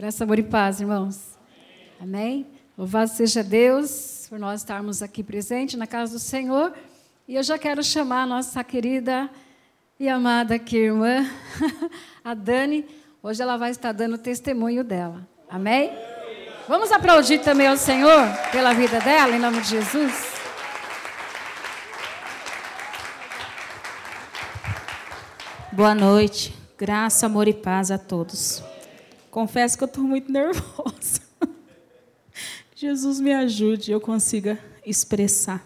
Graça, amor e paz, irmãos. Amém? Louvado seja Deus por nós estarmos aqui presentes na casa do Senhor. E eu já quero chamar a nossa querida e amada aqui, irmã, a Dani. Hoje ela vai estar dando testemunho dela. Amém? Vamos aplaudir também ao Senhor pela vida dela, em nome de Jesus. Boa noite. Graça, amor e paz a todos. Confesso que eu estou muito nervosa. Jesus me ajude, eu consiga expressar.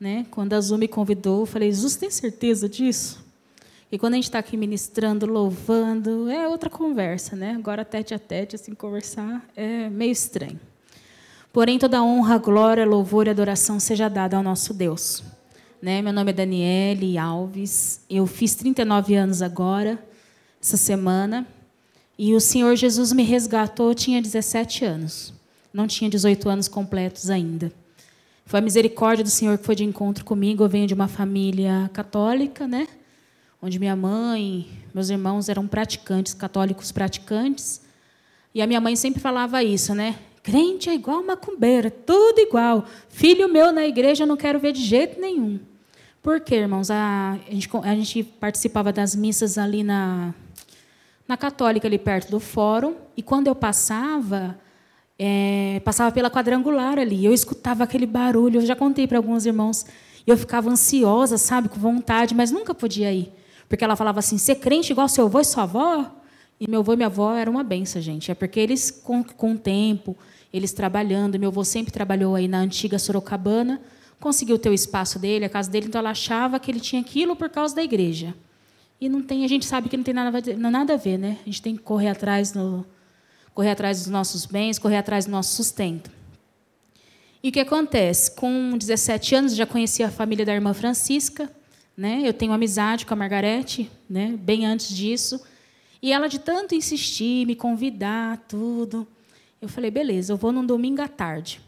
Né? Quando a Azul me convidou, eu falei, Jesus, tem certeza disso? E quando a gente está aqui ministrando, louvando, é outra conversa, né? Agora, tete a tete, assim, conversar é meio estranho. Porém, toda honra, glória, louvor e adoração seja dada ao nosso Deus. Né? Meu nome é Daniele Alves, eu fiz 39 anos agora, essa semana, e o Senhor Jesus me resgatou, eu tinha 17 anos. Não tinha 18 anos completos ainda. Foi a misericórdia do Senhor que foi de encontro comigo. Eu venho de uma família católica, né? Onde minha mãe, meus irmãos eram praticantes, católicos praticantes. E a minha mãe sempre falava isso, né? Crente é igual macumbeira, tudo igual. Filho meu na igreja eu não quero ver de jeito nenhum. Por quê, irmãos? A, gente, a gente participava das missas ali na, na Católica, ali perto do fórum, e quando eu passava, é, passava pela quadrangular ali, eu escutava aquele barulho, eu já contei para alguns irmãos, eu ficava ansiosa, sabe, com vontade, mas nunca podia ir. Porque ela falava assim: ser crente igual seu avô e sua avó? E meu avô e minha avó era uma benção, gente. É porque eles, com, com o tempo, eles trabalhando, meu avô sempre trabalhou aí na antiga Sorocabana, conseguiu ter o espaço dele, a casa dele, então ela achava que ele tinha aquilo por causa da igreja. E não tem, a gente sabe que não tem nada, nada a ver, né? A gente tem que correr atrás, no, correr atrás dos nossos bens, correr atrás do nosso sustento. E o que acontece? Com 17 anos, já conhecia a família da irmã Francisca, né? Eu tenho amizade com a Margarete, né? Bem antes disso. E ela, de tanto insistir, me convidar, tudo, eu falei, beleza, eu vou num domingo à tarde.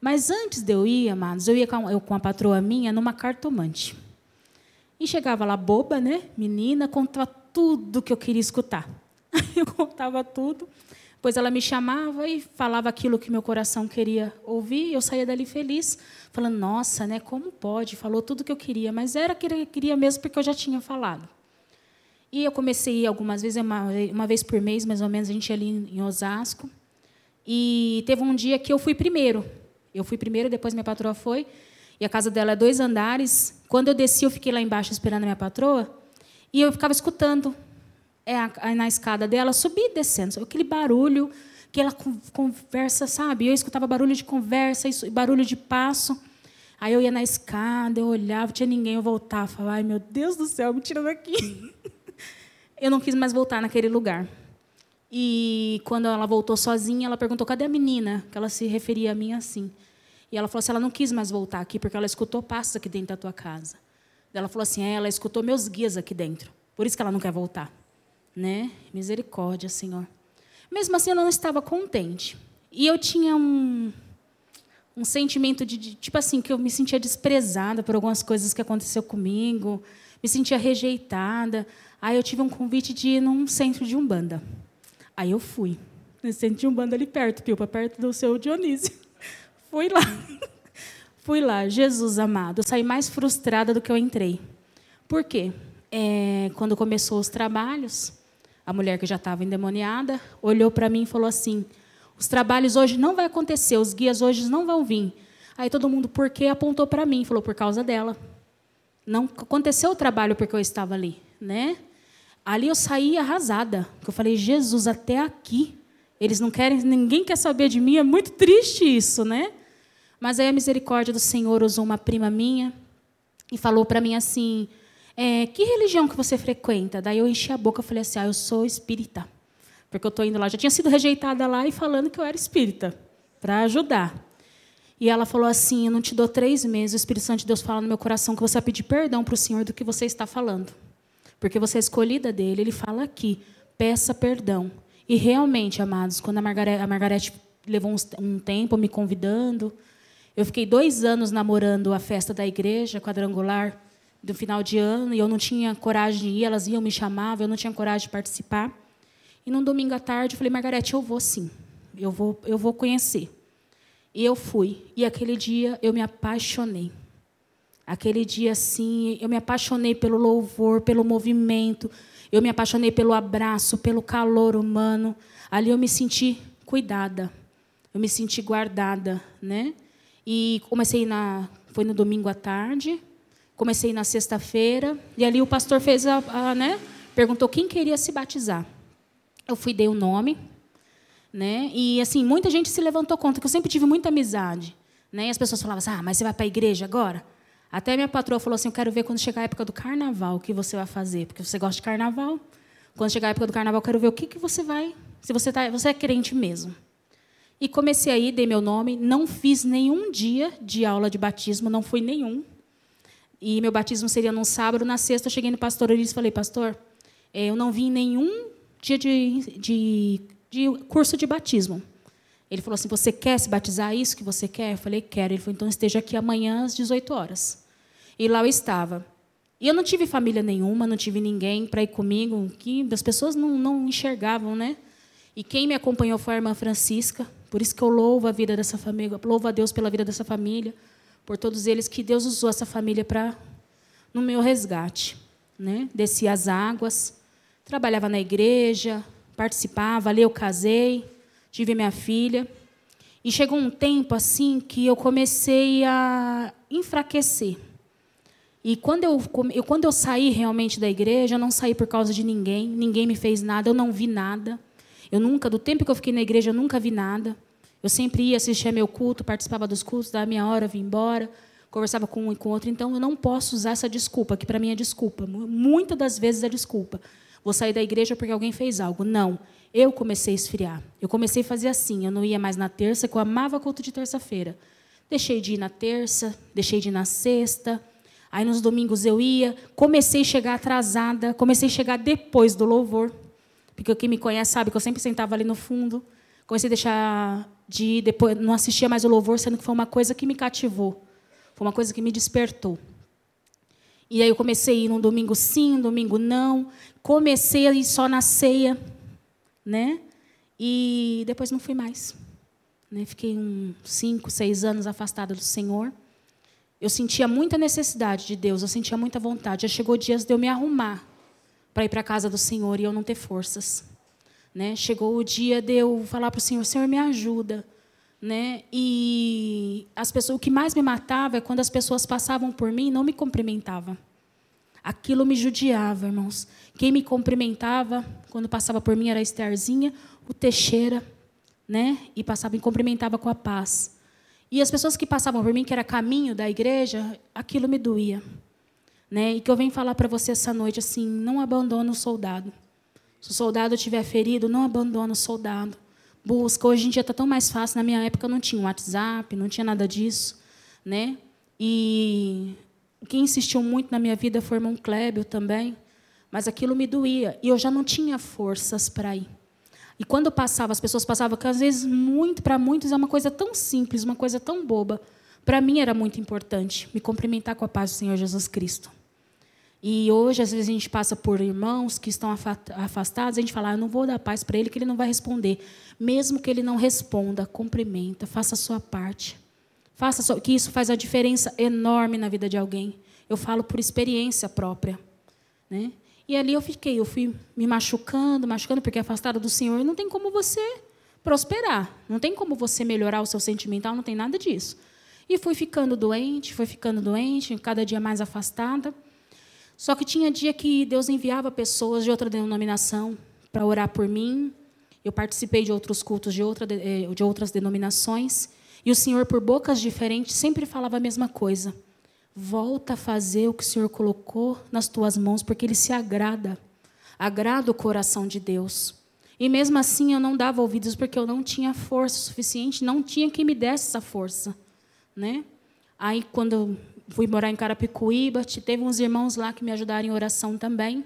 Mas antes de eu ir, amados, eu ia com, eu, com a patroa minha numa cartomante. E chegava lá boba, né? Menina, contava tudo que eu queria escutar. Eu contava tudo. Depois ela me chamava e falava aquilo que meu coração queria ouvir. Eu saía dali feliz, falando: Nossa, né? Como pode? Falou tudo que eu queria, mas era que eu queria mesmo porque eu já tinha falado. E eu comecei algumas vezes, uma, uma vez por mês, mais ou menos, a gente ia ali em Osasco. E teve um dia que eu fui primeiro. Eu fui primeiro, depois minha patroa foi. E a casa dela é dois andares. Quando eu desci, eu fiquei lá embaixo esperando a minha patroa. E eu ficava escutando é, na escada dela, subir e descendo. Aquele barulho, aquela conversa, sabe? Eu escutava barulho de conversa, barulho de passo. Aí eu ia na escada, eu olhava, tinha ninguém, eu voltava, falava, ai meu Deus do céu, me tira daqui. eu não quis mais voltar naquele lugar. E quando ela voltou sozinha, ela perguntou: cadê a menina? Que ela se referia a mim assim. E ela falou assim: ela não quis mais voltar aqui porque ela escutou passos aqui dentro da tua casa. Ela falou assim: é, ela escutou meus guias aqui dentro. Por isso que ela não quer voltar. Né? Misericórdia, Senhor. Mesmo assim, eu não estava contente. E eu tinha um, um sentimento de, de, tipo assim, que eu me sentia desprezada por algumas coisas que aconteceu comigo, me sentia rejeitada. Aí eu tive um convite de ir num centro de Umbanda. Aí eu fui. Nesse centro de Umbanda ali perto, Pilpa, perto do seu Dionísio. Fui lá. Fui lá, Jesus amado. Eu saí mais frustrada do que eu entrei. Por quê? É, quando começou os trabalhos, a mulher que já estava endemoniada olhou para mim e falou assim: os trabalhos hoje não vai acontecer, os guias hoje não vão vir. Aí todo mundo, por quê? Apontou para mim, falou por causa dela. Não aconteceu o trabalho porque eu estava ali, né? Ali eu saí arrasada. Eu falei, Jesus, até aqui. Eles não querem, ninguém quer saber de mim. É muito triste isso, né? Mas aí a misericórdia do Senhor usou uma prima minha e falou para mim assim: é, que religião que você frequenta? Daí eu enchi a boca e falei assim: ah, eu sou espírita. Porque eu estou indo lá. Já tinha sido rejeitada lá e falando que eu era espírita, para ajudar. E ela falou assim: Eu não te dou três meses. O Espírito Santo de Deus fala no meu coração que você vai pedir perdão para o Senhor do que você está falando. Porque você é escolhida dele. Ele fala aqui: peça perdão. E realmente, amados, quando a Margarete, levou um tempo me convidando, eu fiquei dois anos namorando a festa da igreja quadrangular do final de ano e eu não tinha coragem de ir, elas iam me chamavam, eu não tinha coragem de participar. E num domingo à tarde eu falei, Margarete, eu vou sim. Eu vou, eu vou conhecer. E eu fui. E aquele dia eu me apaixonei. Aquele dia, assim, eu me apaixonei pelo louvor, pelo movimento. Eu me apaixonei pelo abraço, pelo calor humano. Ali eu me senti cuidada. Eu me senti guardada, né? E comecei na, foi no domingo à tarde. Comecei na sexta-feira e ali o pastor fez a, a, né? Perguntou quem queria se batizar. Eu fui dei o nome, né? E assim muita gente se levantou contra que eu sempre tive muita amizade, né? E as pessoas falavam assim, ah, mas você vai para a igreja agora? Até minha patroa falou assim, eu quero ver quando chegar a época do carnaval o que você vai fazer, porque você gosta de carnaval. Quando chegar a época do carnaval, eu quero ver o que que você vai, se você tá, você é crente mesmo. E comecei aí, dei meu nome, não fiz nenhum dia de aula de batismo, não fui nenhum. E meu batismo seria num sábado, na sexta eu cheguei no pastor e falei, pastor, é, eu não vim nenhum dia de, de, de curso de batismo. Ele falou assim: Você quer se batizar? É isso que você quer? Eu falei: Quero. Ele falou: Então esteja aqui amanhã às 18 horas. E lá eu estava. E eu não tive família nenhuma, não tive ninguém para ir comigo, que as pessoas não, não enxergavam, né? E quem me acompanhou foi a irmã Francisca, por isso que eu louvo a vida dessa família, louvo a Deus pela vida dessa família, por todos eles que Deus usou essa família para no meu resgate, né? Desci as águas, trabalhava na igreja, participava, ali eu casei, tive minha filha. E chegou um tempo assim que eu comecei a enfraquecer. E quando eu, eu, quando eu saí realmente da igreja, eu não saí por causa de ninguém, ninguém me fez nada, eu não vi nada. Eu nunca, do tempo que eu fiquei na igreja, eu nunca vi nada. Eu sempre ia assistir meu culto, participava dos cultos, dava minha hora, vim embora, conversava com um e com outro. Então, eu não posso usar essa desculpa, que para mim é desculpa. Muitas das vezes é desculpa. Vou sair da igreja porque alguém fez algo. Não. Eu comecei a esfriar. Eu comecei a fazer assim. Eu não ia mais na terça, que eu amava culto de terça-feira. Deixei de ir na terça, deixei de ir na sexta. Aí nos domingos eu ia. Comecei a chegar atrasada. Comecei a chegar depois do louvor. Porque quem me conhece sabe que eu sempre sentava ali no fundo. Comecei a deixar de depois. Não assistia mais o louvor, sendo que foi uma coisa que me cativou. Foi uma coisa que me despertou. E aí eu comecei a ir num domingo sim, um domingo não. Comecei a ir só na ceia né? E depois não fui mais. Né? Fiquei uns cinco, seis anos afastada do Senhor. Eu sentia muita necessidade de Deus, eu sentia muita vontade. Já chegou dias de eu me arrumar para ir para a casa do Senhor e eu não ter forças. Né? Chegou o dia de eu falar para o Senhor, Senhor, me ajuda. Né? E as pessoas, o que mais me matava é quando as pessoas passavam por mim e não me cumprimentavam. Aquilo me judiava, irmãos. Quem me cumprimentava quando passava por mim era a Estherzinha, o Teixeira, né? E passava e cumprimentava com a paz. E as pessoas que passavam por mim, que era caminho da igreja, aquilo me doía. Né? E que eu venho falar para você essa noite assim, não abandone o soldado. Se o soldado estiver ferido, não abandone o soldado. Busca. Hoje em dia está tão mais fácil. Na minha época não tinha WhatsApp, não tinha nada disso. Né? E quem insistiu muito na minha vida foi o irmão Clébio também, mas aquilo me doía e eu já não tinha forças para ir. E quando passava, as pessoas passavam, que às vezes muito para muitos é uma coisa tão simples, uma coisa tão boba. Para mim era muito importante me cumprimentar com a paz do Senhor Jesus Cristo. E hoje, às vezes, a gente passa por irmãos que estão afastados, a gente fala, ah, eu não vou dar paz para ele, que ele não vai responder. Mesmo que ele não responda, cumprimenta, faça a sua parte. Faça só, que isso faz a diferença enorme na vida de alguém. Eu falo por experiência própria, né? E ali eu fiquei, eu fui me machucando, machucando, porque afastada do Senhor não tem como você prosperar, não tem como você melhorar o seu sentimental, não tem nada disso. E fui ficando doente, fui ficando doente, cada dia mais afastada. Só que tinha dia que Deus enviava pessoas de outra denominação para orar por mim. Eu participei de outros cultos de, outra, eh, de outras denominações. E o Senhor, por bocas diferentes, sempre falava a mesma coisa. Volta a fazer o que o Senhor colocou nas tuas mãos, porque Ele se agrada. Agrada o coração de Deus. E mesmo assim eu não dava ouvidos porque eu não tinha força suficiente, não tinha quem me desse essa força, né? Aí quando fui morar em Carapicuíba, teve uns irmãos lá que me ajudaram em oração também.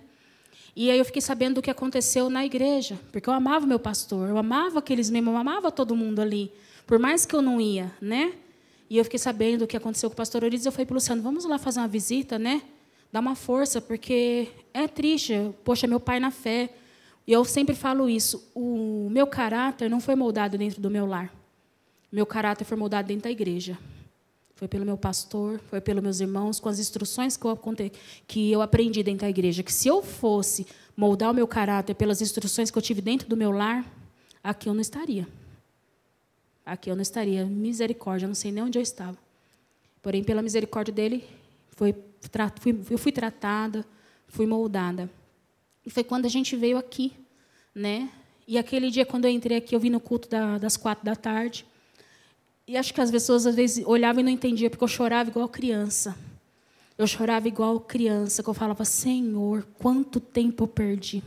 E aí eu fiquei sabendo do que aconteceu na igreja, porque eu amava meu pastor, eu amava aqueles membros, eu amava todo mundo ali. Por mais que eu não ia, né? E eu fiquei sabendo o que aconteceu com o pastor Orides, eu falei para o Luciano, vamos lá fazer uma visita, né? Dar uma força, porque é triste. Poxa, meu pai na fé. E eu sempre falo isso: o meu caráter não foi moldado dentro do meu lar. Meu caráter foi moldado dentro da igreja. Foi pelo meu pastor, foi pelos meus irmãos, com as instruções que eu, que eu aprendi dentro da igreja. Que se eu fosse moldar o meu caráter pelas instruções que eu tive dentro do meu lar, aqui eu não estaria. Aqui eu não estaria. Misericórdia, eu não sei nem onde eu estava. Porém, pela misericórdia dele, foi, eu fui tratada, fui moldada. E foi quando a gente veio aqui, né? E aquele dia, quando eu entrei aqui, eu vim no culto da, das quatro da tarde. E acho que as pessoas, às vezes, olhavam e não entendiam, porque eu chorava igual criança. Eu chorava igual criança, que eu falava, Senhor, quanto tempo eu perdi.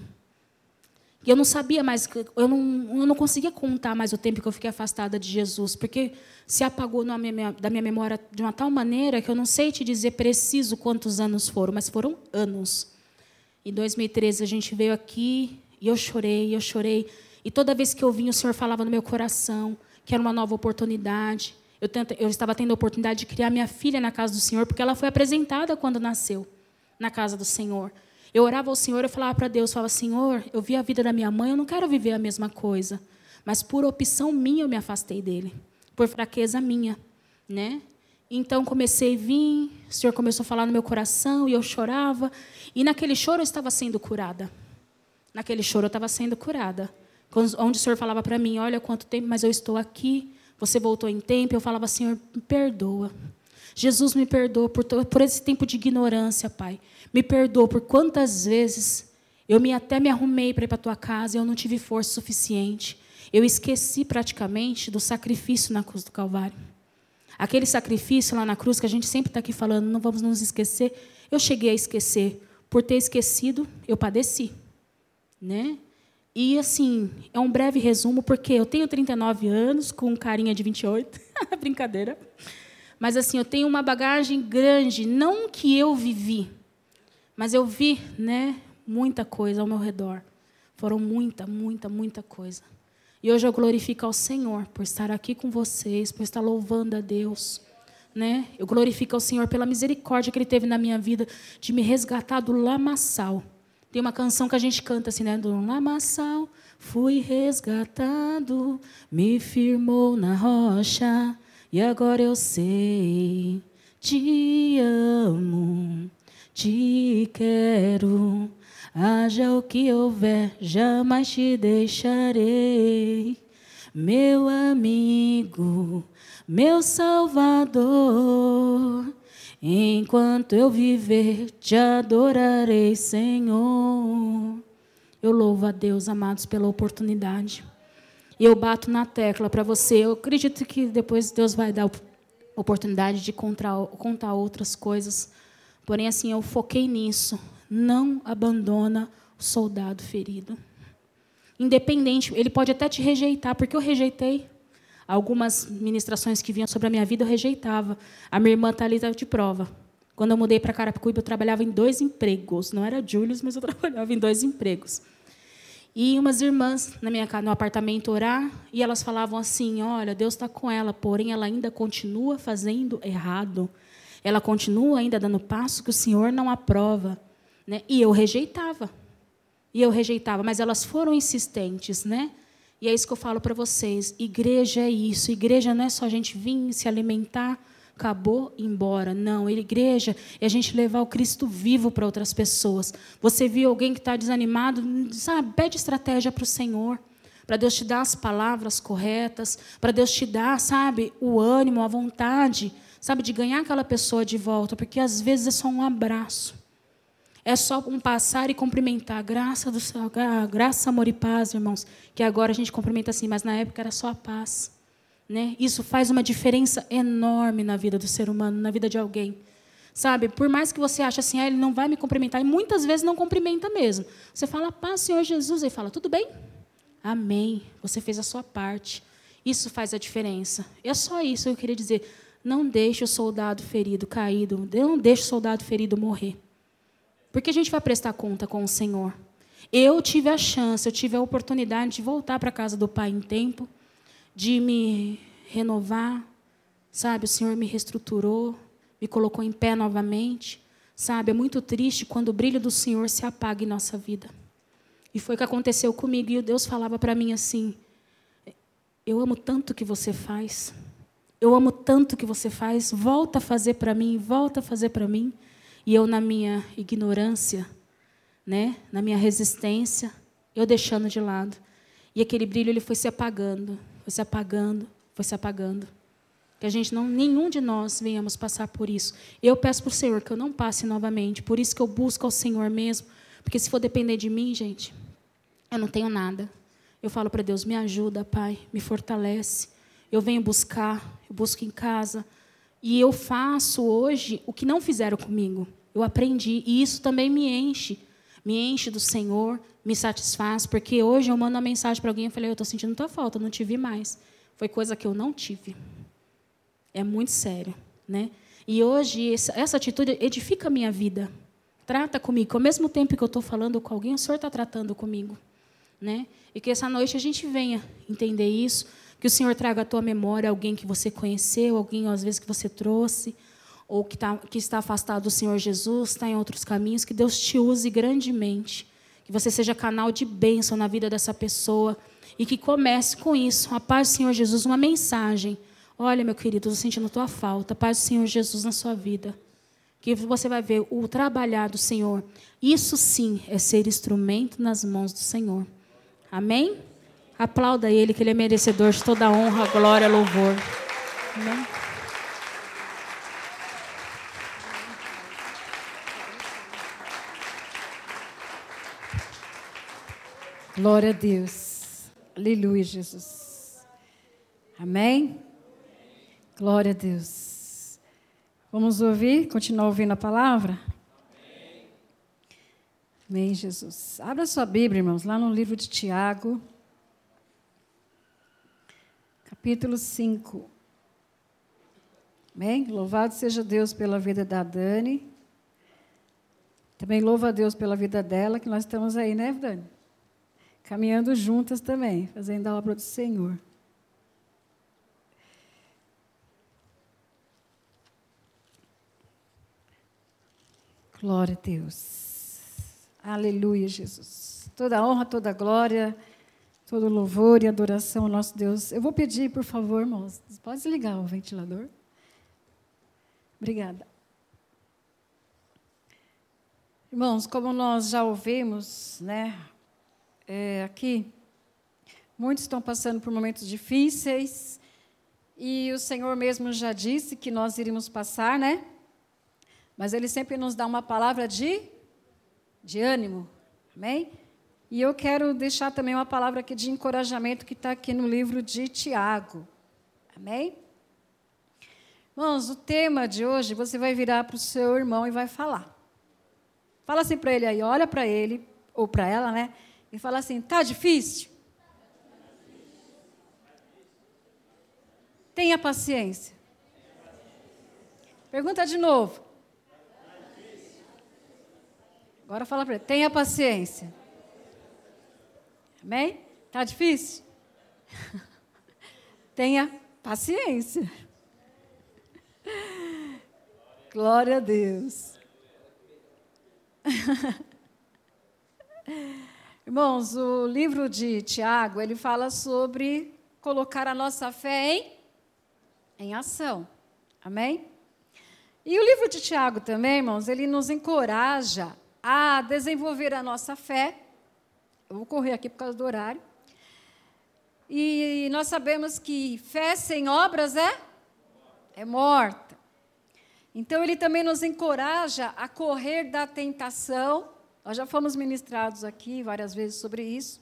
E eu não sabia mais, eu não, eu não conseguia contar mais o tempo que eu fiquei afastada de Jesus, porque se apagou minha, da minha memória de uma tal maneira que eu não sei te dizer preciso quantos anos foram, mas foram anos. Em 2013 a gente veio aqui e eu chorei, eu chorei. E toda vez que eu vim, o Senhor falava no meu coração que era uma nova oportunidade. Eu, tenta, eu estava tendo a oportunidade de criar minha filha na casa do Senhor, porque ela foi apresentada quando nasceu na casa do Senhor. Eu orava ao Senhor, eu falava para Deus, falava, Senhor, eu vi a vida da minha mãe, eu não quero viver a mesma coisa. Mas por opção minha eu me afastei dele, por fraqueza minha, né? Então comecei a vir, o Senhor começou a falar no meu coração e eu chorava. E naquele choro eu estava sendo curada. Naquele choro eu estava sendo curada. Onde o Senhor falava para mim: Olha quanto tempo, mas eu estou aqui. Você voltou em tempo. Eu falava: Senhor, me perdoa. Jesus me perdoa por, por esse tempo de ignorância, Pai. Me perdoa por quantas vezes eu me, até me arrumei para ir para a tua casa e eu não tive força suficiente. Eu esqueci praticamente do sacrifício na cruz do Calvário. Aquele sacrifício lá na cruz que a gente sempre está aqui falando, não vamos nos esquecer. Eu cheguei a esquecer. Por ter esquecido, eu padeci. Né? E assim, é um breve resumo, porque eu tenho 39 anos, com carinha de 28. Brincadeira. Mas assim, eu tenho uma bagagem grande, não que eu vivi, mas eu vi, né, muita coisa ao meu redor. Foram muita, muita, muita coisa. E hoje eu glorifico ao Senhor por estar aqui com vocês, por estar louvando a Deus. Né? Eu glorifico ao Senhor pela misericórdia que Ele teve na minha vida de me resgatar do lamaçal. Tem uma canção que a gente canta assim, né? Do lamaçal, fui resgatado, me firmou na rocha, e agora eu sei, te amo, te quero. Haja o que houver, jamais te deixarei, meu amigo, meu Salvador. Enquanto eu viver, te adorarei, Senhor. Eu louvo a Deus, amados, pela oportunidade. E eu bato na tecla para você. Eu acredito que depois Deus vai dar oportunidade de contar, contar outras coisas. Porém, assim, eu foquei nisso não abandona o soldado ferido. Independente, ele pode até te rejeitar, porque eu rejeitei. Algumas ministrações que vinham sobre a minha vida eu rejeitava. A minha irmã está ali de prova. Quando eu mudei para Carapicuíba, eu trabalhava em dois empregos. Não era Julius, mas eu trabalhava em dois empregos. E umas irmãs na minha no apartamento orar, e elas falavam assim: Olha, Deus está com ela, porém ela ainda continua fazendo errado. Ela continua ainda dando passo que o Senhor não aprova. Né? E eu rejeitava. E eu rejeitava, mas elas foram insistentes, né? E é isso que eu falo para vocês. Igreja é isso. Igreja não é só a gente vir se alimentar, acabou, embora. Não, igreja é a gente levar o Cristo vivo para outras pessoas. Você viu alguém que está desanimado, sabe? Pede estratégia para o Senhor. Para Deus te dar as palavras corretas, para Deus te dar, sabe, o ânimo, a vontade, sabe, de ganhar aquela pessoa de volta, porque às vezes é só um abraço. É só um passar e cumprimentar. Graça do céu, graça, amor e paz, irmãos. Que agora a gente cumprimenta assim, mas na época era só a paz. Né? Isso faz uma diferença enorme na vida do ser humano, na vida de alguém. Sabe, por mais que você ache assim, ah, ele não vai me cumprimentar, e muitas vezes não cumprimenta mesmo. Você fala, paz, Senhor Jesus, e fala, tudo bem? Amém. Você fez a sua parte. Isso faz a diferença. É só isso que eu queria dizer. Não deixe o soldado ferido caído, não deixe o soldado ferido morrer. Porque a gente vai prestar conta com o Senhor. Eu tive a chance, eu tive a oportunidade de voltar para a casa do Pai em tempo, de me renovar, sabe? O Senhor me reestruturou, me colocou em pé novamente, sabe? É muito triste quando o brilho do Senhor se apaga em nossa vida. E foi o que aconteceu comigo. E Deus falava para mim assim: Eu amo tanto o que você faz. Eu amo tanto o que você faz. Volta a fazer para mim, volta a fazer para mim. E eu, na minha ignorância, né, na minha resistência, eu deixando de lado. E aquele brilho ele foi se apagando, foi se apagando, foi se apagando. Que a gente não, nenhum de nós venhamos passar por isso. Eu peço para o Senhor que eu não passe novamente. Por isso que eu busco ao Senhor mesmo. Porque se for depender de mim, gente, eu não tenho nada. Eu falo para Deus, me ajuda, Pai, me fortalece. Eu venho buscar, eu busco em casa. E eu faço hoje o que não fizeram comigo. Eu aprendi. E isso também me enche. Me enche do Senhor, me satisfaz. Porque hoje eu mando uma mensagem para alguém e falei, eu estou sentindo tua falta, não te vi mais. Foi coisa que eu não tive. É muito sério, né? E hoje essa atitude edifica a minha vida. Trata comigo. Ao mesmo tempo que eu estou falando com alguém, o Senhor está tratando comigo. Né? E que essa noite a gente venha entender isso, que o Senhor traga à tua memória alguém que você conheceu, alguém às vezes que você trouxe, ou que, tá, que está afastado do Senhor Jesus, está em outros caminhos, que Deus te use grandemente, que você seja canal de bênção na vida dessa pessoa e que comece com isso, a paz do Senhor Jesus, uma mensagem Olha, meu querido, estou sentindo tua falta. Paz do Senhor Jesus na sua vida. Que você vai ver o trabalhar do Senhor. Isso sim é ser instrumento nas mãos do Senhor. Amém? Aplauda Ele, que Ele é merecedor de toda honra, glória, louvor. Amém? Glória a Deus. Aleluia, Jesus. Amém? Glória a Deus. Vamos ouvir, continuar ouvindo a palavra? Amém. Amém, Jesus. Abra sua Bíblia, irmãos, lá no livro de Tiago, capítulo 5. Amém? Louvado seja Deus pela vida da Dani. Também louva a Deus pela vida dela, que nós estamos aí, né, Dani? Caminhando juntas também, fazendo a obra do Senhor. Glória a Deus. Aleluia, Jesus. Toda honra, toda glória, todo louvor e adoração ao nosso Deus. Eu vou pedir, por favor, irmãos, pode ligar o ventilador? Obrigada. Irmãos, como nós já ouvimos, né, é, aqui, muitos estão passando por momentos difíceis, e o Senhor mesmo já disse que nós iríamos passar, né? Mas Ele sempre nos dá uma palavra de, de ânimo. Amém? E eu quero deixar também uma palavra aqui de encorajamento que está aqui no livro de Tiago. Amém? Irmãos, o tema de hoje, você vai virar para o seu irmão e vai falar. Fala assim para ele aí, olha para ele, ou para ela, né? E fala assim: tá difícil? Tenha paciência. Pergunta de novo. Agora fala para ele, tenha paciência. Amém? Tá difícil? tenha paciência. Glória a Deus. Irmãos, o livro de Tiago, ele fala sobre colocar a nossa fé em, em ação. Amém? E o livro de Tiago também, irmãos, ele nos encoraja a desenvolver a nossa fé. Vou correr aqui por causa do horário. E nós sabemos que fé sem obras é é morta. Então ele também nos encoraja a correr da tentação. Nós já fomos ministrados aqui várias vezes sobre isso.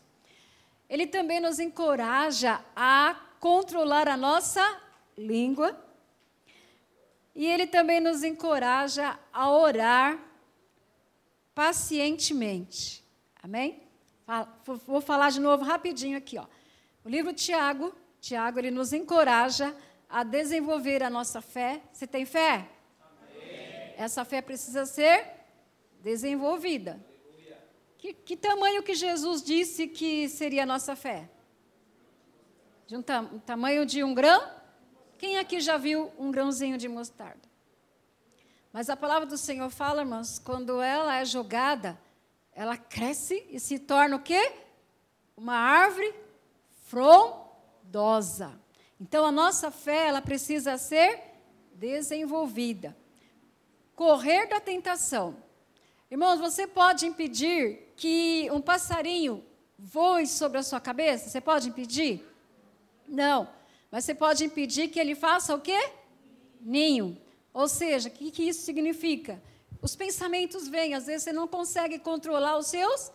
Ele também nos encoraja a controlar a nossa língua. E ele também nos encoraja a orar pacientemente. Amém? Vou falar de novo rapidinho aqui. Ó. O livro Tiago, Tiago, ele nos encoraja a desenvolver a nossa fé. Você tem fé? Amém. Essa fé precisa ser desenvolvida. Que, que, tamanho que Jesus disse que seria a nossa fé? De um, tam, tamanho de um grão? Quem aqui já viu um grãozinho de mostarda? Mas a palavra do Senhor fala, irmãos, quando ela é jogada, ela cresce e se torna o quê? Uma árvore frondosa. Então a nossa fé, ela precisa ser desenvolvida. Correr da tentação. Irmãos, você pode impedir que um passarinho voe sobre a sua cabeça? Você pode impedir? Não. Mas você pode impedir que ele faça o quê? Ninho. Ou seja, o que, que isso significa? Os pensamentos vêm, às vezes você não consegue controlar os seus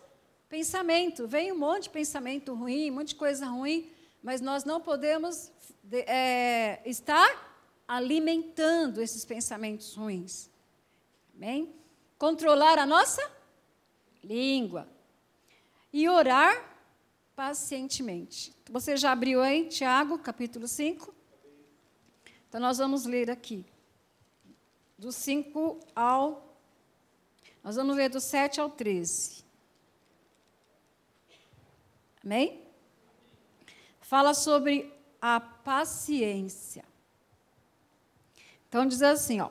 pensamentos. Vem um monte de pensamento ruim, um monte de coisa ruim, mas nós não podemos é, estar alimentando esses pensamentos ruins. Amém? Controlar a nossa língua. E orar pacientemente. Você já abriu aí, Tiago, capítulo 5? Então, nós vamos ler aqui. Do 5 ao. Nós vamos ler do 7 ao 13. Amém? Fala sobre a paciência. Então diz assim, ó.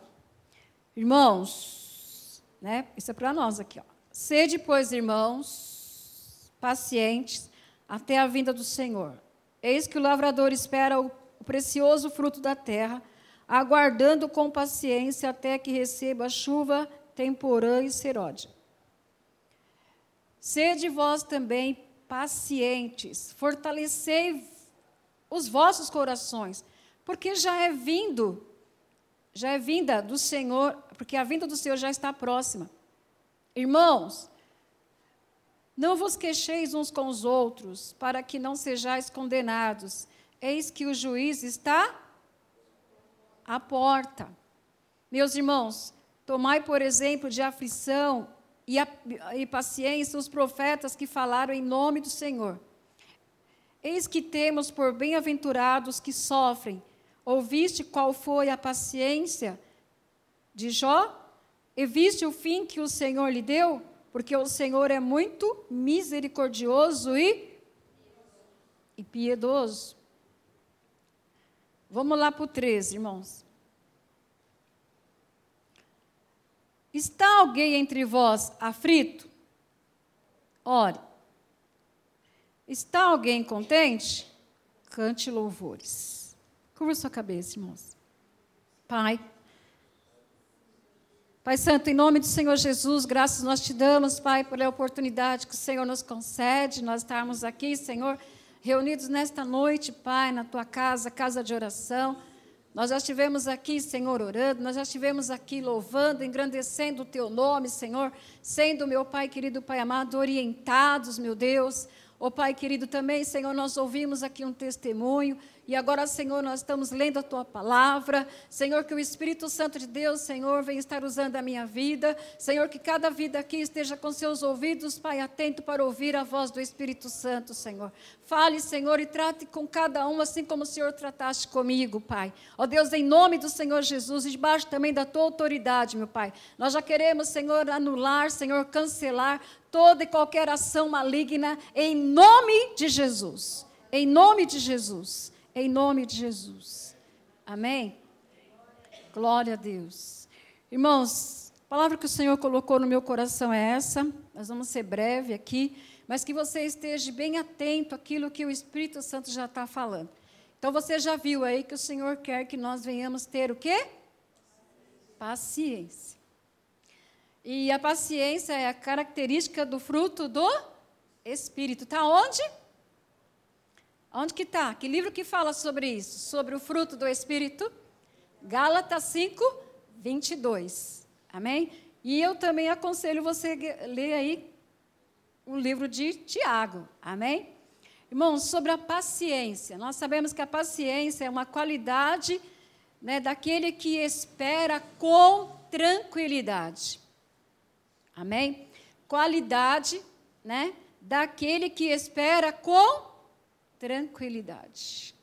Irmãos, né? Isso é para nós aqui, ó. Sede, pois, irmãos, pacientes até a vinda do Senhor. Eis que o lavrador espera o, o precioso fruto da terra, aguardando com paciência até que receba a chuva temporã e seródia. Sede vós também pacientes, fortalecei os vossos corações, porque já é vindo, já é vinda do Senhor, porque a vinda do Senhor já está próxima. Irmãos, não vos queixeis uns com os outros, para que não sejais condenados. Eis que o juiz está à porta. Meus irmãos, tomai por exemplo de aflição e, a, e paciência os profetas que falaram em nome do Senhor. Eis que temos por bem-aventurados que sofrem. Ouviste qual foi a paciência de Jó? E viste o fim que o Senhor lhe deu? Porque o Senhor é muito misericordioso e, e piedoso. Vamos lá para o 13, irmãos. Está alguém entre vós aflito? Ore. Está alguém contente? Cante louvores. Curva sua cabeça, irmãos. Pai. Pai Santo, em nome do Senhor Jesus, graças nós te damos, Pai, pela oportunidade que o Senhor nos concede, nós estarmos aqui, Senhor, reunidos nesta noite, Pai, na tua casa, casa de oração. Nós já estivemos aqui, Senhor, orando, nós já estivemos aqui louvando, engrandecendo o teu nome, Senhor, sendo, meu Pai querido, Pai amado, orientados, meu Deus. Ó oh, Pai querido, também, Senhor, nós ouvimos aqui um testemunho e agora, Senhor, nós estamos lendo a tua palavra. Senhor, que o Espírito Santo de Deus, Senhor, venha estar usando a minha vida. Senhor, que cada vida aqui esteja com seus ouvidos, Pai, atento para ouvir a voz do Espírito Santo, Senhor. Fale, Senhor, e trate com cada um assim como o Senhor trataste comigo, Pai. Ó Deus, em nome do Senhor Jesus, e debaixo também da tua autoridade, meu Pai. Nós já queremos, Senhor, anular, Senhor, cancelar toda e qualquer ação maligna em nome de Jesus. Em nome de Jesus em nome de Jesus. Amém? Glória a Deus. Irmãos, a palavra que o Senhor colocou no meu coração é essa. Nós vamos ser breve aqui, mas que você esteja bem atento àquilo que o Espírito Santo já está falando. Então você já viu aí que o Senhor quer que nós venhamos ter o quê? Paciência. E a paciência é a característica do fruto do Espírito. Está onde? Onde que está? Que livro que fala sobre isso? Sobre o fruto do Espírito? Gálatas 5, 22. Amém? E eu também aconselho você ler aí o livro de Tiago. Amém? Irmãos, sobre a paciência. Nós sabemos que a paciência é uma qualidade né, daquele que espera com tranquilidade. Amém? Qualidade né, daquele que espera com tranquilidade.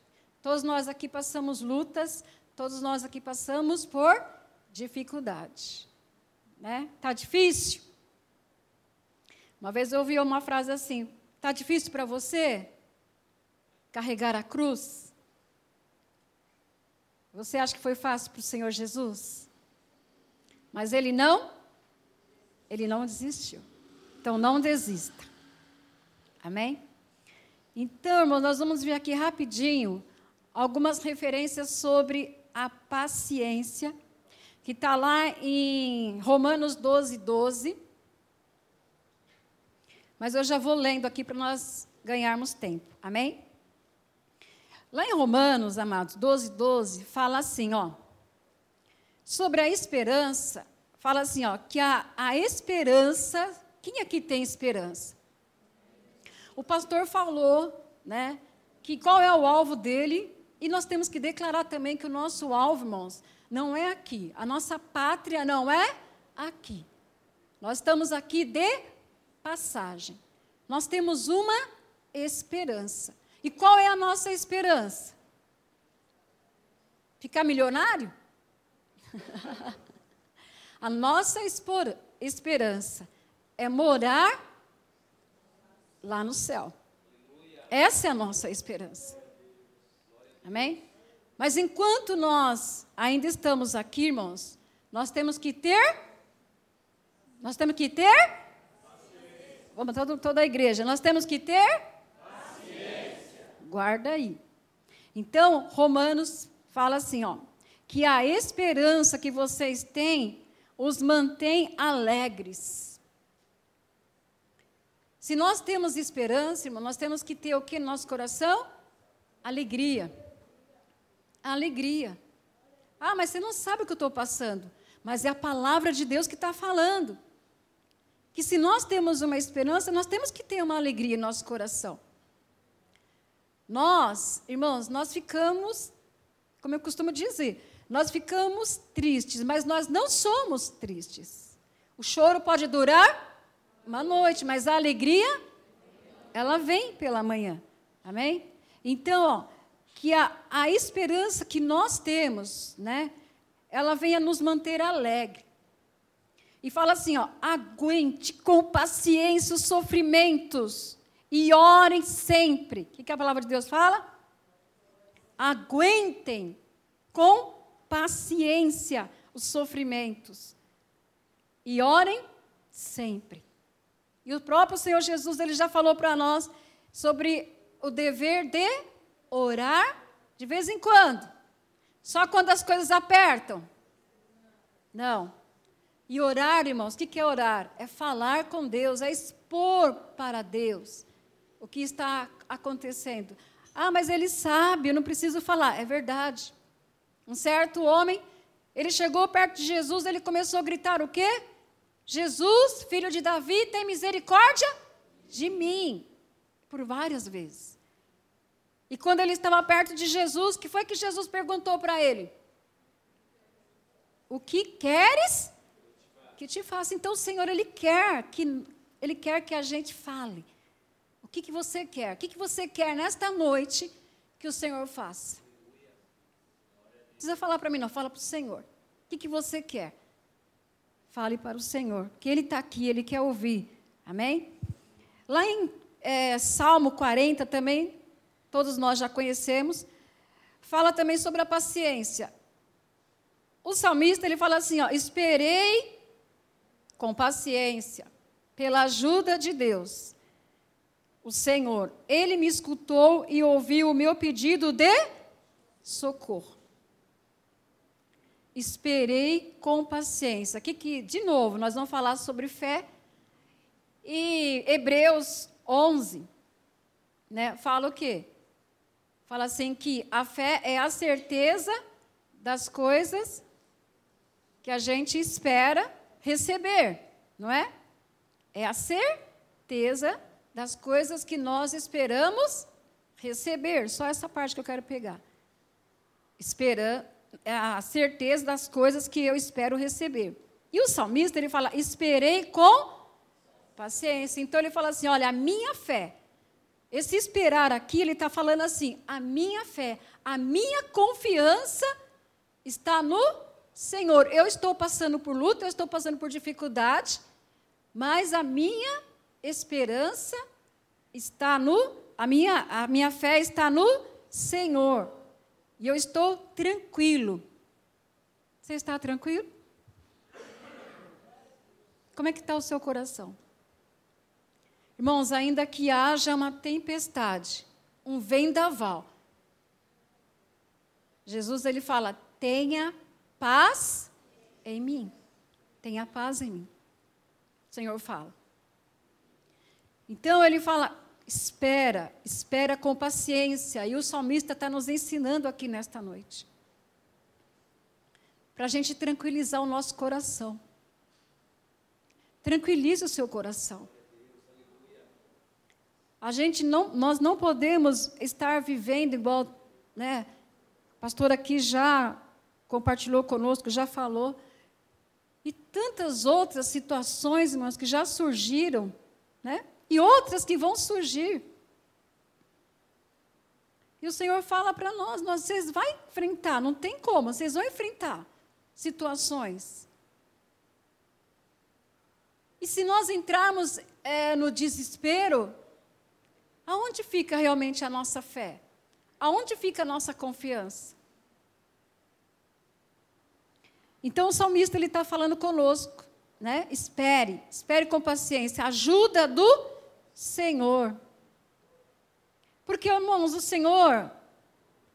Todos nós aqui passamos lutas, todos nós aqui passamos por dificuldade. Né? Tá difícil? Uma vez eu ouvi uma frase assim: Tá difícil para você carregar a cruz? Você acha que foi fácil para o Senhor Jesus? Mas ele não, ele não desistiu. Então não desista. Amém? Então, irmão, nós vamos ver aqui rapidinho algumas referências sobre a paciência, que está lá em Romanos 12, 12. Mas eu já vou lendo aqui para nós ganharmos tempo. Amém? Lá em Romanos, amados, 12, 12, fala assim, ó. Sobre a esperança, fala assim, ó, que a, a esperança, quem aqui tem esperança? O pastor falou, né, que qual é o alvo dele, e nós temos que declarar também que o nosso alvo, irmãos, não é aqui. A nossa pátria não é aqui. Nós estamos aqui de passagem. Nós temos uma esperança. E qual é a nossa esperança? Ficar milionário? a nossa esperança é morar lá no céu. Essa é a nossa esperança. Amém? Mas enquanto nós ainda estamos aqui, irmãos, nós temos que ter. Nós temos que ter. Vamos, toda, toda a igreja. Nós temos que ter Guarda aí. Então, Romanos fala assim, ó, que a esperança que vocês têm os mantém alegres. Se nós temos esperança, irmão, nós temos que ter o que no nosso coração? Alegria. Alegria. Ah, mas você não sabe o que eu estou passando. Mas é a palavra de Deus que está falando. Que se nós temos uma esperança, nós temos que ter uma alegria em nosso coração. Nós, irmãos, nós ficamos, como eu costumo dizer, nós ficamos tristes, mas nós não somos tristes. O choro pode durar uma noite, mas a alegria, ela vem pela manhã. Amém? Então, ó, que a, a esperança que nós temos, né, ela venha nos manter alegre. E fala assim, ó, aguente com paciência os sofrimentos e orem sempre. O que, que a palavra de Deus fala? Aguentem com paciência os sofrimentos e orem sempre. E o próprio Senhor Jesus ele já falou para nós sobre o dever de orar de vez em quando. Só quando as coisas apertam. Não. E orar, irmãos, o que é orar? É falar com Deus, é expor para Deus o que está acontecendo. Ah, mas ele sabe, eu não preciso falar. É verdade. Um certo homem, ele chegou perto de Jesus, ele começou a gritar o quê? Jesus, filho de Davi, tem misericórdia de mim. Por várias vezes. E quando ele estava perto de Jesus, que foi que Jesus perguntou para ele? O que queres que te faça? Então o Senhor ele quer que ele quer que a gente fale que, que você quer? O que, que você quer nesta noite que o Senhor faça? Não precisa falar para mim, não, fala para o Senhor. O que, que você quer? Fale para o Senhor, que Ele está aqui, Ele quer ouvir. Amém? Lá em é, Salmo 40 também, todos nós já conhecemos, fala também sobre a paciência. O salmista ele fala assim: ó, esperei com paciência pela ajuda de Deus o Senhor, ele me escutou e ouviu o meu pedido de socorro. Esperei com paciência. Aqui que, de novo, nós vamos falar sobre fé. E Hebreus 11, né, fala o quê? Fala assim que a fé é a certeza das coisas que a gente espera receber, não é? É a certeza das coisas que nós esperamos receber. Só essa parte que eu quero pegar. Esperando a certeza das coisas que eu espero receber. E o salmista ele fala: "Esperei com paciência". Então ele fala assim: "Olha, a minha fé". Esse esperar aqui, ele está falando assim: a minha fé, a minha confiança está no Senhor. Eu estou passando por luta, eu estou passando por dificuldade, mas a minha esperança está no, a minha, a minha fé está no Senhor. E eu estou tranquilo. Você está tranquilo? Como é que está o seu coração? Irmãos, ainda que haja uma tempestade, um vendaval, Jesus ele fala: tenha paz em mim. Tenha paz em mim. O Senhor fala. Então ele fala: espera, espera com paciência. E o salmista está nos ensinando aqui nesta noite. Para a gente tranquilizar o nosso coração. Tranquilize o seu coração. A gente não, nós não podemos estar vivendo igual, né? O pastor aqui já compartilhou conosco, já falou. E tantas outras situações, irmãos, que já surgiram, né? E outras que vão surgir. E o Senhor fala para nós, nós, vocês vão enfrentar, não tem como, vocês vão enfrentar situações. E se nós entrarmos é, no desespero, aonde fica realmente a nossa fé? Aonde fica a nossa confiança? Então o salmista ele está falando conosco, né? Espere, espere com paciência, ajuda do Senhor. Porque, irmãos, o Senhor,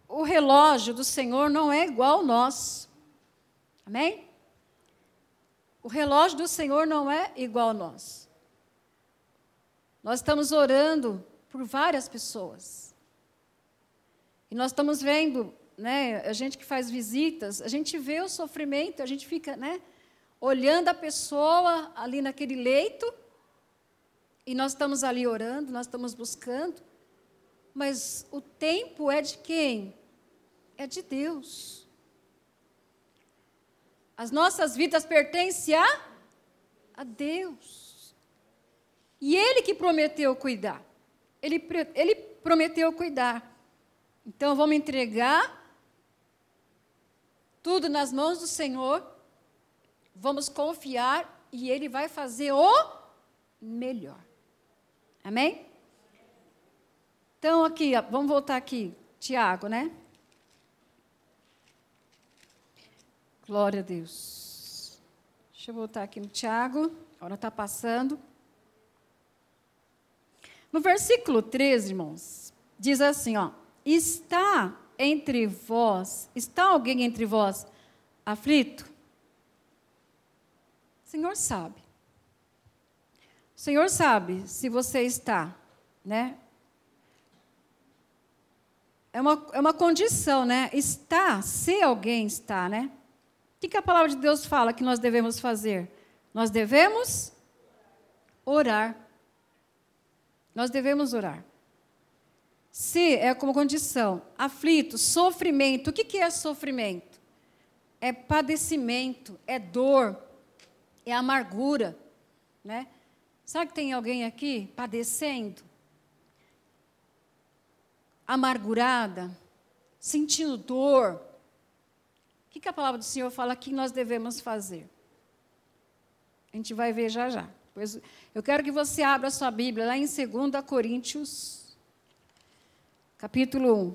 o relógio do Senhor não é igual ao nosso. Amém? O relógio do Senhor não é igual ao nosso. Nós estamos orando por várias pessoas. E nós estamos vendo, né, a gente que faz visitas, a gente vê o sofrimento, a gente fica, né, olhando a pessoa ali naquele leito, e nós estamos ali orando, nós estamos buscando, mas o tempo é de quem? É de Deus. As nossas vidas pertencem a, a Deus. E Ele que prometeu cuidar. Ele, ele prometeu cuidar. Então vamos entregar tudo nas mãos do Senhor. Vamos confiar e Ele vai fazer o melhor. Amém? Então, aqui, vamos voltar aqui. Tiago, né? Glória a Deus. Deixa eu voltar aqui no Tiago. A hora está passando. No versículo 13, irmãos, diz assim, ó. Está entre vós, está alguém entre vós aflito? O Senhor sabe. O Senhor sabe se você está, né? É uma, é uma condição, né? Está, se alguém está, né? O que, que a palavra de Deus fala que nós devemos fazer? Nós devemos orar. Nós devemos orar. Se é como condição, aflito, sofrimento. O que, que é sofrimento? É padecimento, é dor, é amargura. Né? Sabe que tem alguém aqui padecendo? Amargurada, sentindo dor, o que, que a palavra do Senhor fala que nós devemos fazer? A gente vai ver já já. Pois eu quero que você abra sua Bíblia lá em 2 Coríntios, capítulo 1.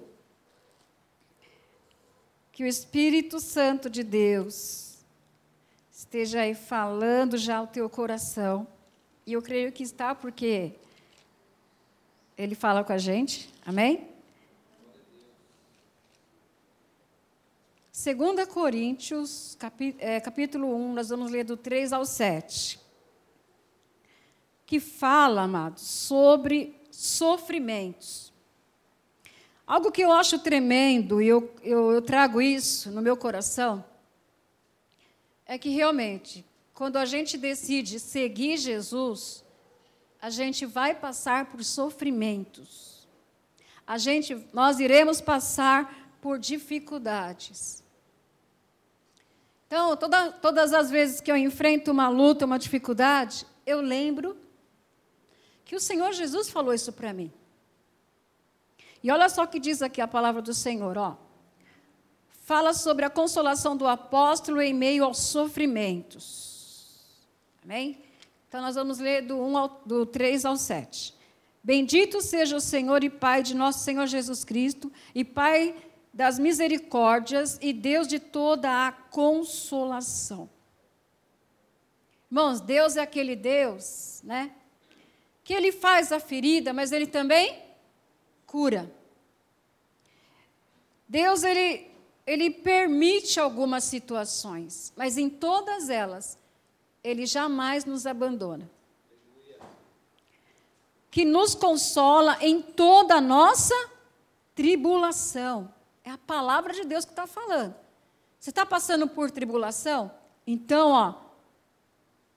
Que o Espírito Santo de Deus esteja aí falando já ao teu coração. E eu creio que está porque ele fala com a gente. Amém? 2 Coríntios, é, capítulo 1, nós vamos ler do 3 ao 7. Que fala, amados, sobre sofrimentos. Algo que eu acho tremendo, e eu, eu, eu trago isso no meu coração, é que realmente, quando a gente decide seguir Jesus, a gente vai passar por sofrimentos. A gente, nós iremos passar por dificuldades. Então, toda, todas as vezes que eu enfrento uma luta, uma dificuldade, eu lembro que o Senhor Jesus falou isso para mim. E olha só o que diz aqui a palavra do Senhor, ó. Fala sobre a consolação do apóstolo em meio aos sofrimentos. Amém? Então nós vamos ler do, 1 ao, do 3 ao 7. Bendito seja o Senhor e Pai de nosso Senhor Jesus Cristo, e Pai das misericórdias e Deus de toda a consolação. Irmãos, Deus é aquele Deus, né? que ele faz a ferida, mas ele também cura. Deus ele ele permite algumas situações, mas em todas elas ele jamais nos abandona. Que nos consola em toda a nossa tribulação. É a palavra de Deus que está falando. Você está passando por tribulação? Então, ó,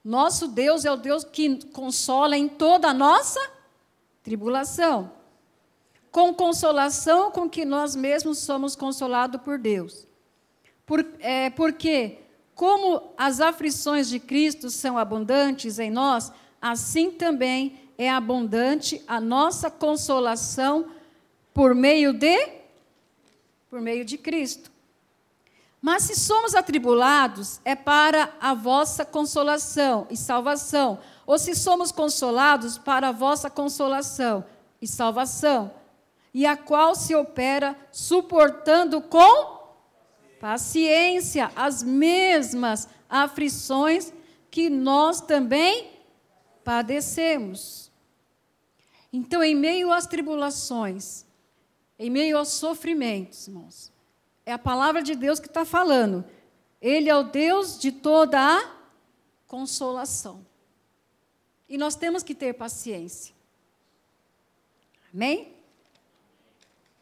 nosso Deus é o Deus que consola em toda a nossa tribulação. Com consolação com que nós mesmos somos consolados por Deus. Por, é, porque, como as aflições de Cristo são abundantes em nós, assim também é abundante a nossa consolação por meio de por meio de Cristo. Mas se somos atribulados, é para a vossa consolação e salvação. Ou se somos consolados, para a vossa consolação e salvação. E a qual se opera suportando com paciência as mesmas aflições que nós também padecemos. Então, em meio às tribulações, em meio aos sofrimentos, irmãos, é a palavra de Deus que está falando. Ele é o Deus de toda a consolação. E nós temos que ter paciência. Amém?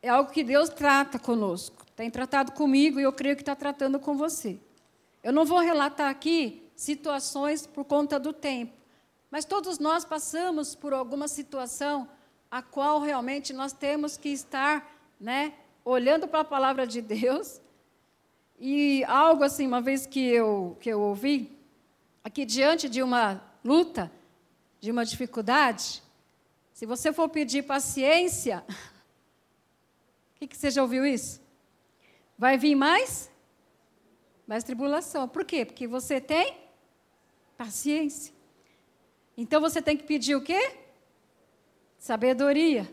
É algo que Deus trata conosco. Tem tratado comigo e eu creio que está tratando com você. Eu não vou relatar aqui situações por conta do tempo, mas todos nós passamos por alguma situação a qual realmente nós temos que estar, né, olhando para a palavra de Deus. E algo assim, uma vez que eu, que eu ouvi, aqui diante de uma luta, de uma dificuldade, se você for pedir paciência, o que, que você já ouviu isso? Vai vir mais? Mais tribulação. Por quê? Porque você tem paciência. Então você tem que pedir o quê? Sabedoria.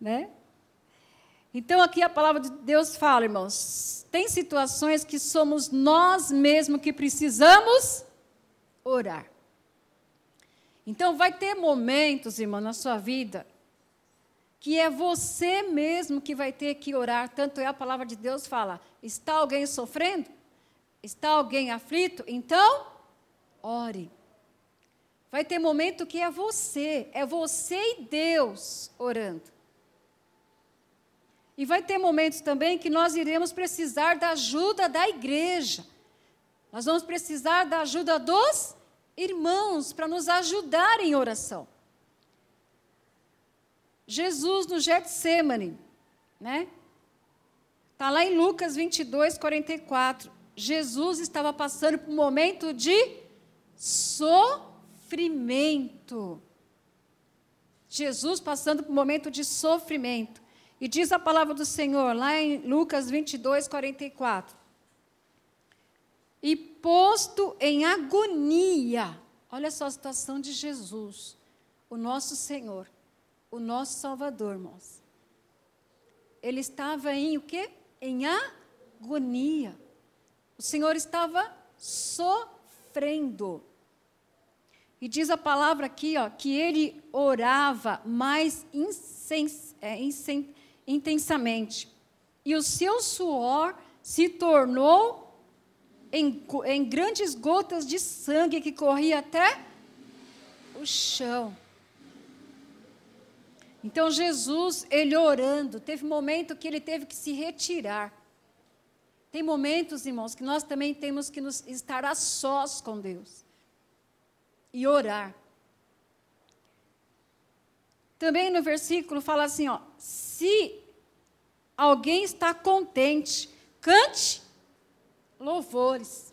Né? Então, aqui a palavra de Deus fala, irmãos, tem situações que somos nós mesmos que precisamos orar. Então, vai ter momentos, irmão, na sua vida, que é você mesmo que vai ter que orar. Tanto é a palavra de Deus fala: está alguém sofrendo? Está alguém aflito? Então, ore. Vai ter momento que é você, é você e Deus orando. E vai ter momentos também que nós iremos precisar da ajuda da igreja. Nós vamos precisar da ajuda dos irmãos para nos ajudar em oração. Jesus no Getsemane, né? Está lá em Lucas 22, 44. Jesus estava passando por um momento de sofrimento. Jesus passando por um momento de sofrimento. E diz a palavra do Senhor, lá em Lucas 22, 44. E posto em agonia, olha só a situação de Jesus, o nosso Senhor, o nosso Salvador, irmãos. Ele estava em o quê? Em agonia. O Senhor estava sofrendo. E diz a palavra aqui, ó, que ele orava mais é, intensamente. E o seu suor se tornou em, em grandes gotas de sangue que corria até o chão. Então Jesus, ele orando, teve momento que ele teve que se retirar. Tem momentos, irmãos, que nós também temos que nos, estar a sós com Deus e orar. Também no versículo fala assim, ó, se alguém está contente, cante louvores.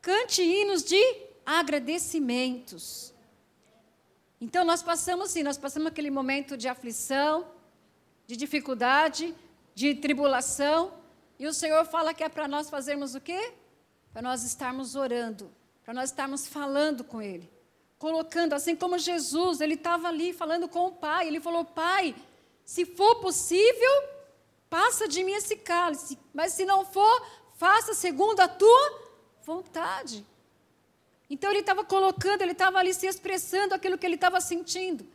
Cante hinos de agradecimentos. Então nós passamos sim, nós passamos aquele momento de aflição, de dificuldade, de tribulação, e o Senhor fala que é para nós fazermos o quê? Para nós estarmos orando, para nós estarmos falando com Ele, colocando, assim como Jesus, ele estava ali falando com o Pai, ele falou: Pai, se for possível, passa de mim esse cálice, mas se não for, faça segundo a tua vontade. Então ele estava colocando, ele estava ali se expressando aquilo que ele estava sentindo.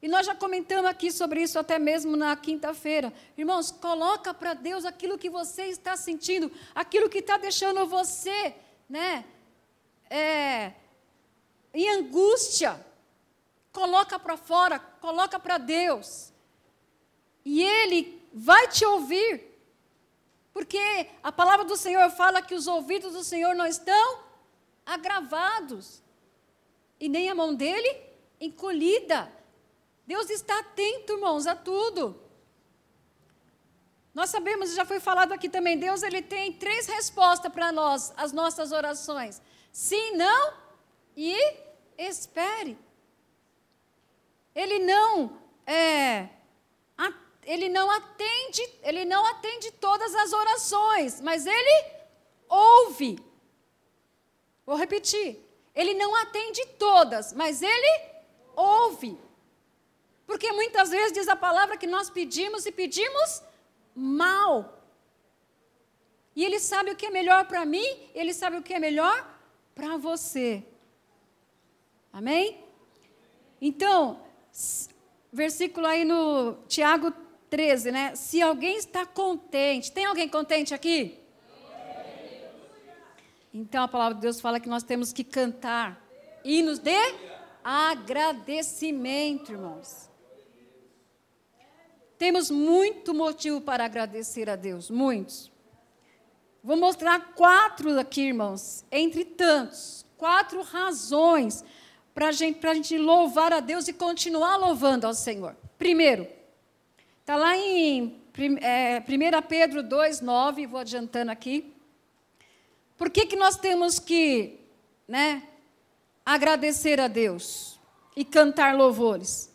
E nós já comentamos aqui sobre isso até mesmo na quinta-feira. Irmãos, coloca para Deus aquilo que você está sentindo, aquilo que está deixando você, né, é, em angústia. Coloca para fora, coloca para Deus. E Ele vai te ouvir. Porque a palavra do Senhor fala que os ouvidos do Senhor não estão agravados. E nem a mão dele encolhida. Deus está atento, irmãos, a tudo. Nós sabemos, já foi falado aqui também, Deus ele tem três respostas para nós, as nossas orações. Sim, não e espere. Ele não é, ele não atende, ele não atende todas as orações, mas ele ouve. Vou repetir. Ele não atende todas, mas ele ouve. Porque muitas vezes diz a palavra que nós pedimos e pedimos mal. E Ele sabe o que é melhor para mim, Ele sabe o que é melhor para você. Amém? Então, versículo aí no Tiago 13, né? Se alguém está contente, tem alguém contente aqui? Então a palavra de Deus fala que nós temos que cantar hinos de agradecimento, irmãos. Temos muito motivo para agradecer a Deus, muitos. Vou mostrar quatro aqui, irmãos, entre tantos, quatro razões para gente, a gente louvar a Deus e continuar louvando ao Senhor. Primeiro, está lá em é, 1 Pedro 2, 9, vou adiantando aqui. Por que, que nós temos que né, agradecer a Deus e cantar louvores?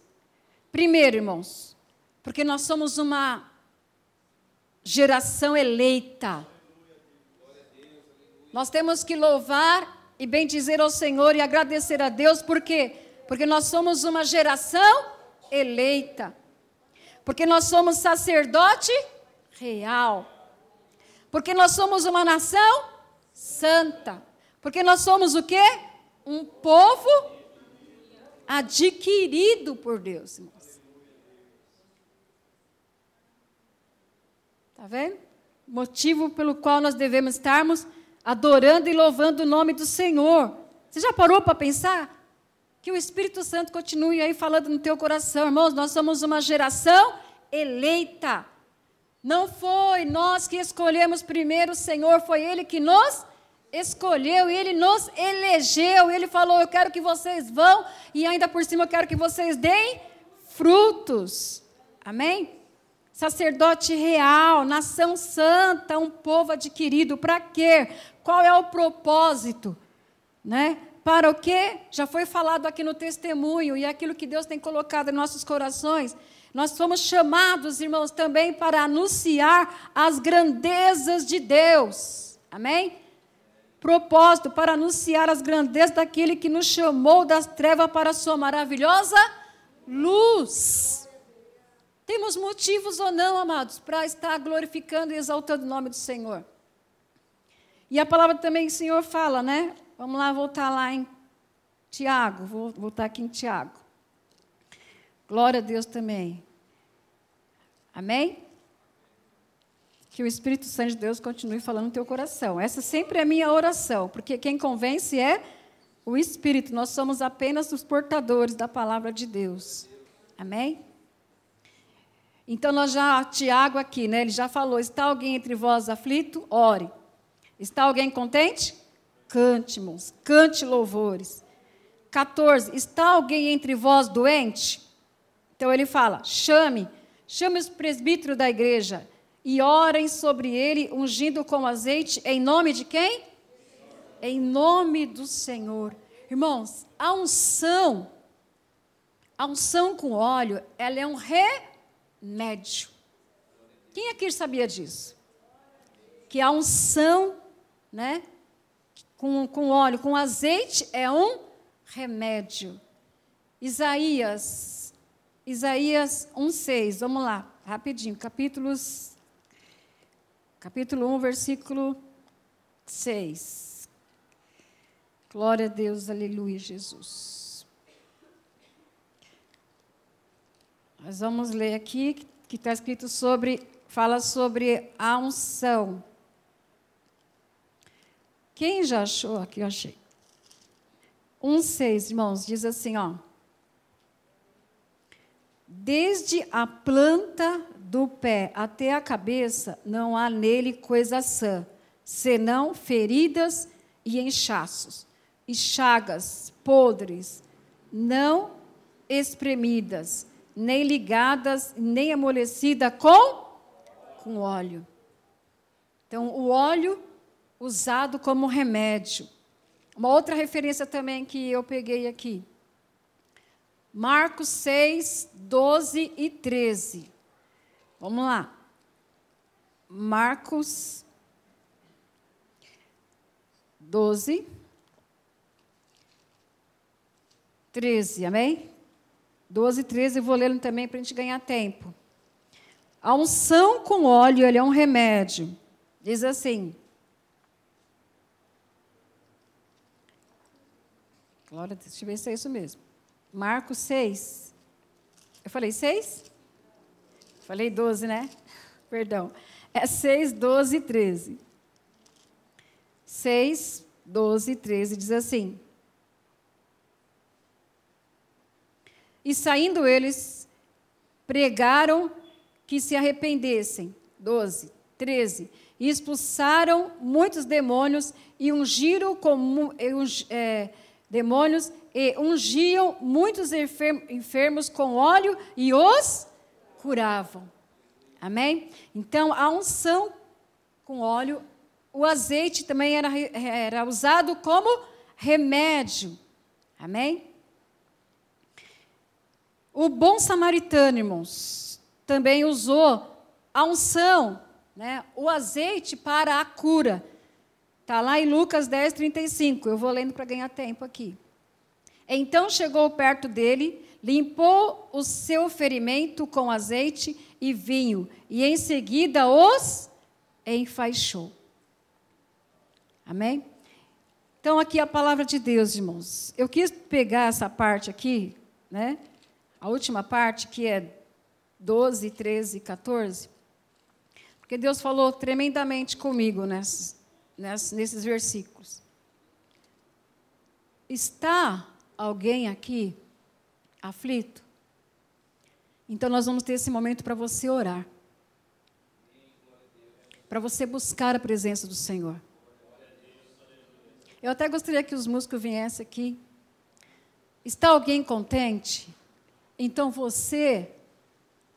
Primeiro, irmãos, porque nós somos uma geração eleita. Nós temos que louvar e bendizer ao Senhor e agradecer a Deus, por quê? Porque nós somos uma geração eleita. Porque nós somos sacerdote real. Porque nós somos uma nação santa. Porque nós somos o quê? Um povo adquirido por Deus, irmão. Está vendo? Motivo pelo qual nós devemos estarmos adorando e louvando o nome do Senhor. Você já parou para pensar? Que o Espírito Santo continue aí falando no teu coração, irmãos. Nós somos uma geração eleita. Não foi nós que escolhemos primeiro o Senhor, foi Ele que nos escolheu, Ele nos elegeu. Ele falou: Eu quero que vocês vão, e ainda por cima eu quero que vocês deem frutos. Amém? sacerdote real, nação santa, um povo adquirido. Para quê? Qual é o propósito? Né? Para o quê? Já foi falado aqui no testemunho e é aquilo que Deus tem colocado em nossos corações. Nós somos chamados, irmãos, também para anunciar as grandezas de Deus. Amém? Propósito para anunciar as grandezas daquele que nos chamou das trevas para a sua maravilhosa luz. Temos motivos ou não, amados, para estar glorificando e exaltando o nome do Senhor. E a palavra também o Senhor fala, né? Vamos lá voltar lá em Tiago, vou voltar aqui em Tiago. Glória a Deus também. Amém? Que o Espírito Santo de Deus continue falando no teu coração. Essa sempre é a minha oração, porque quem convence é o Espírito. Nós somos apenas os portadores da palavra de Deus. Amém? Então, nós já, Tiago aqui, né, ele já falou: está alguém entre vós aflito? Ore. Está alguém contente? Cante, irmãos, cante louvores. 14. Está alguém entre vós doente? Então ele fala: chame, chame os presbíteros da igreja e orem sobre ele, ungindo com azeite, em nome de quem? Em nome do Senhor. Irmãos, a unção, a unção com óleo, ela é um re médio. Quem aqui sabia disso? Que a unção, né, com, com óleo, com azeite, é um remédio. Isaías, Isaías 1,6, vamos lá, rapidinho, capítulos, capítulo 1, versículo 6. Glória a Deus, aleluia, Jesus. Nós vamos ler aqui que está escrito sobre, fala sobre a unção. Quem já achou? Aqui eu achei. Um seis, irmãos, diz assim, ó. Desde a planta do pé até a cabeça, não há nele coisa sã, senão feridas e inchaços, e chagas podres, não espremidas, nem ligadas, nem amolecidas com, com óleo. Então, o óleo usado como remédio. Uma outra referência também que eu peguei aqui. Marcos 6, 12 e 13. Vamos lá. Marcos 12, 13, amém? 12 e 13, eu vou lendo também para a gente ganhar tempo. A unção com óleo, ele é um remédio. Diz assim, Glória a Deus. Deixa eu ver se é isso mesmo. Marcos 6. Eu falei 6? Falei 12, né? Perdão. É 6, 12 e 13. 6, 12 e 13 diz assim: E saindo eles, pregaram que se arrependessem. 12, 13. E expulsaram muitos demônios e ungiram com. É, demônios e ungiam muitos enfermos com óleo e os curavam. Amém? Então, a unção com óleo, o azeite também era, era usado como remédio. Amém? O bom samaritano, irmãos, também usou a unção, né, o azeite para a cura. Está lá em Lucas 10, 35. Eu vou lendo para ganhar tempo aqui. Então chegou perto dele, limpou o seu ferimento com azeite e vinho, e em seguida os enfaixou. Amém? Então, aqui a palavra de Deus, irmãos. Eu quis pegar essa parte aqui, né? A última parte, que é 12, 13 e 14, porque Deus falou tremendamente comigo nessas, nesses versículos. Está alguém aqui aflito? Então nós vamos ter esse momento para você orar. Para você buscar a presença do Senhor. Eu até gostaria que os músicos viessem aqui. Está alguém contente? Então você,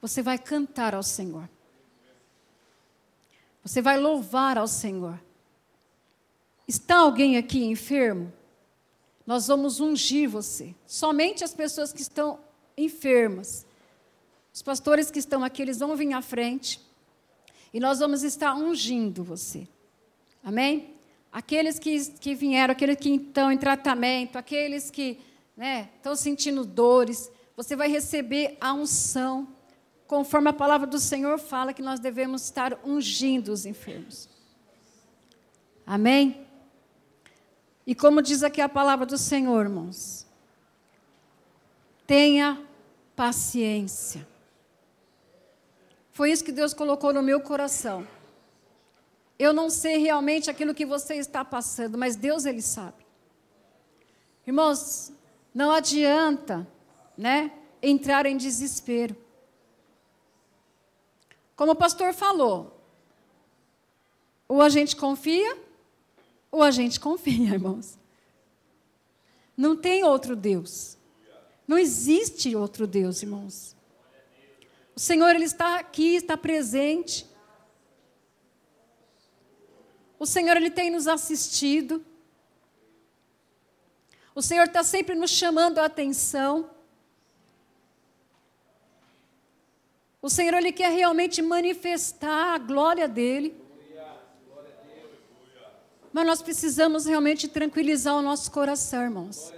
você vai cantar ao Senhor. Você vai louvar ao Senhor. Está alguém aqui enfermo? Nós vamos ungir você. Somente as pessoas que estão enfermas. Os pastores que estão aqui, eles vão vir à frente. E nós vamos estar ungindo você. Amém? Aqueles que, que vieram, aqueles que estão em tratamento, aqueles que né, estão sentindo dores, você vai receber a unção, conforme a palavra do Senhor fala que nós devemos estar ungindo os enfermos. Amém? E como diz aqui a palavra do Senhor, irmãos, tenha paciência. Foi isso que Deus colocou no meu coração. Eu não sei realmente aquilo que você está passando, mas Deus ele sabe. Irmãos, não adianta, né, entrar em desespero. Como o pastor falou, ou a gente confia ou a gente confia, irmãos. Não tem outro Deus. Não existe outro Deus, irmãos. O Senhor ele está aqui, está presente. O Senhor ele tem nos assistido. O Senhor está sempre nos chamando a atenção. O Senhor ele quer realmente manifestar a glória dele. Mas nós precisamos realmente tranquilizar o nosso coração, irmãos.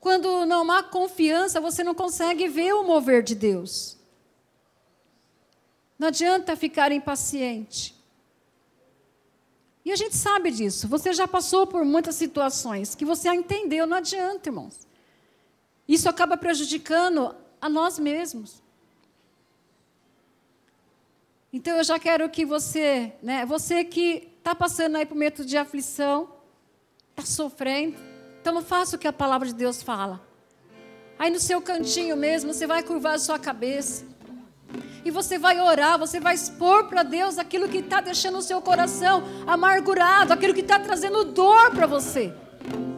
Quando não há confiança, você não consegue ver o mover de Deus. Não adianta ficar impaciente. E a gente sabe disso. Você já passou por muitas situações que você entendeu, não adianta, irmãos. Isso acaba prejudicando a nós mesmos. Então eu já quero que você, né, você que está passando aí por meio de aflição, está sofrendo, então não faça o que a palavra de Deus fala. Aí no seu cantinho mesmo, você vai curvar a sua cabeça. E você vai orar, você vai expor para Deus aquilo que está deixando o seu coração amargurado, aquilo que está trazendo dor para você.